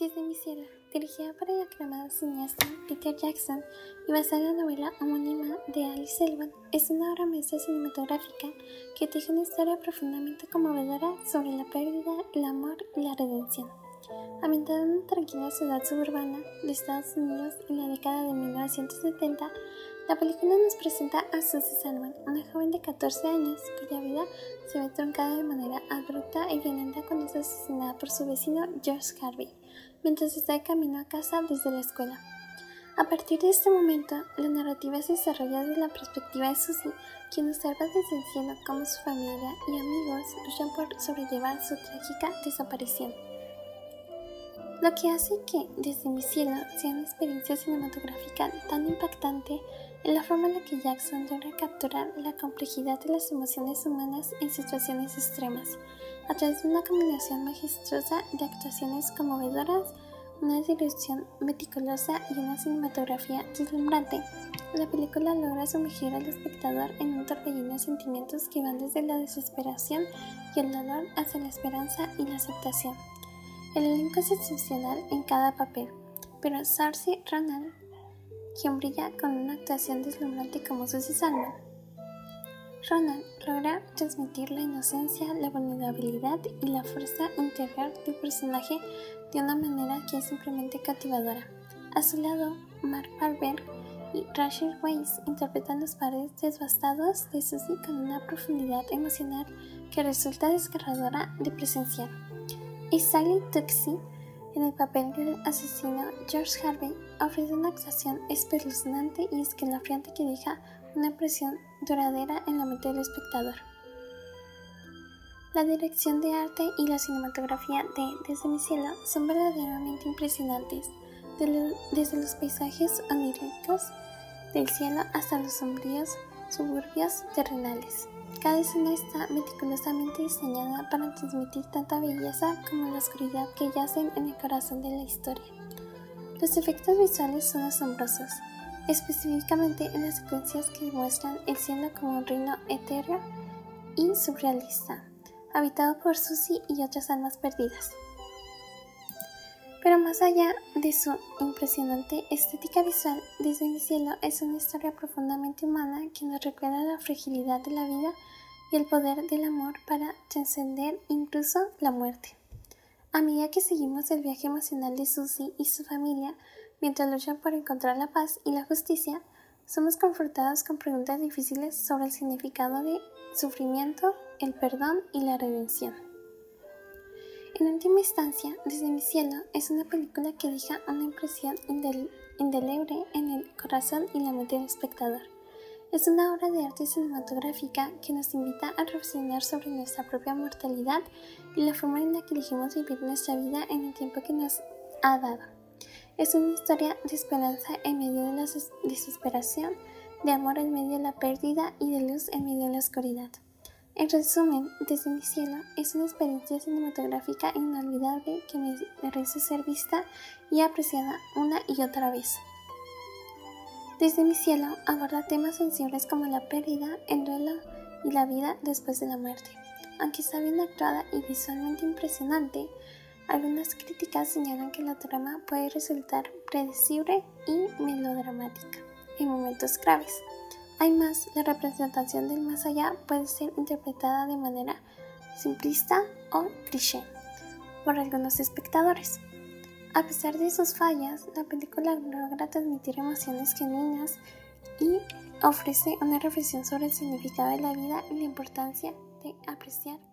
Desde mi cielo, dirigida por el aclamado cineasta Peter Jackson y basada en la novela homónima de Alice Selwyn, es una obra maestra cinematográfica que teje una historia profundamente conmovedora sobre la pérdida, el amor y la redención. Ambientada en una tranquila ciudad suburbana de Estados Unidos en la década de 1970, la película nos presenta a Susie Salman, una joven de 14 años cuya vida se ve truncada de manera abrupta y violenta cuando es asesinada por su vecino George Harvey, mientras está de camino a casa desde la escuela. A partir de este momento, la narrativa se desarrolla desde la perspectiva de Susie, quien observa desde el cielo cómo su familia y amigos luchan por sobrellevar su trágica desaparición. Lo que hace que Desde mi cielo sea una experiencia cinematográfica tan impactante es la forma en la que Jackson logra capturar la complejidad de las emociones humanas en situaciones extremas, a través de una combinación majestuosa de actuaciones conmovedoras, una dirección meticulosa y una cinematografía deslumbrante. La película logra sumergir al espectador en un torbellino de sentimientos que van desde la desesperación y el dolor hasta la esperanza y la aceptación. El elenco es excepcional en cada papel, pero Sarcy Ronald, quien brilla con una actuación deslumbrante como Susie Salman. Logra transmitir la inocencia, la vulnerabilidad y la fuerza interior del personaje de una manera que es simplemente cautivadora. A su lado, Mark Wahlberg y Rachel Weisz interpretan los padres devastados de Susie con una profundidad emocional que resulta desgarradora de presenciar y Sally Tuxi, en el papel del asesino George Harvey, ofrece una actuación espeluznante y escalofriante que deja una impresión duradera en la mente del espectador. La dirección de arte y la cinematografía de Desde mi cielo son verdaderamente impresionantes, desde los paisajes oníricos del cielo hasta los sombríos suburbios terrenales. Cada escena está meticulosamente diseñada para transmitir tanta belleza como la oscuridad que yacen en el corazón de la historia. Los efectos visuales son asombrosos, específicamente en las secuencias que muestran el cielo como un reino etéreo y surrealista, habitado por Susie y otras almas perdidas. Pero más allá de su impresionante estética visual, Desde mi cielo es una historia profundamente humana que nos recuerda la fragilidad de la vida y el poder del amor para trascender incluso la muerte. A medida que seguimos el viaje emocional de Susie y su familia mientras luchan por encontrar la paz y la justicia, somos confrontados con preguntas difíciles sobre el significado de sufrimiento, el perdón y la redención. En última instancia, Desde mi cielo es una película que deja una impresión indeleble en el corazón y la mente del espectador. Es una obra de arte cinematográfica que nos invita a reflexionar sobre nuestra propia mortalidad y la forma en la que elegimos vivir nuestra vida en el tiempo que nos ha dado. Es una historia de esperanza en medio de la desesperación, de amor en medio de la pérdida y de luz en medio de la oscuridad. En resumen, Desde mi cielo es una experiencia cinematográfica inolvidable que merece ser vista y apreciada una y otra vez. Desde mi cielo aborda temas sensibles como la pérdida, el duelo y la vida después de la muerte. Aunque está bien actuada y visualmente impresionante, algunas críticas señalan que la trama puede resultar predecible y melodramática en momentos graves. Además, la representación del más allá puede ser interpretada de manera simplista o cliché por algunos espectadores. A pesar de sus fallas, la película logra transmitir emociones genuinas y ofrece una reflexión sobre el significado de la vida y la importancia de apreciar.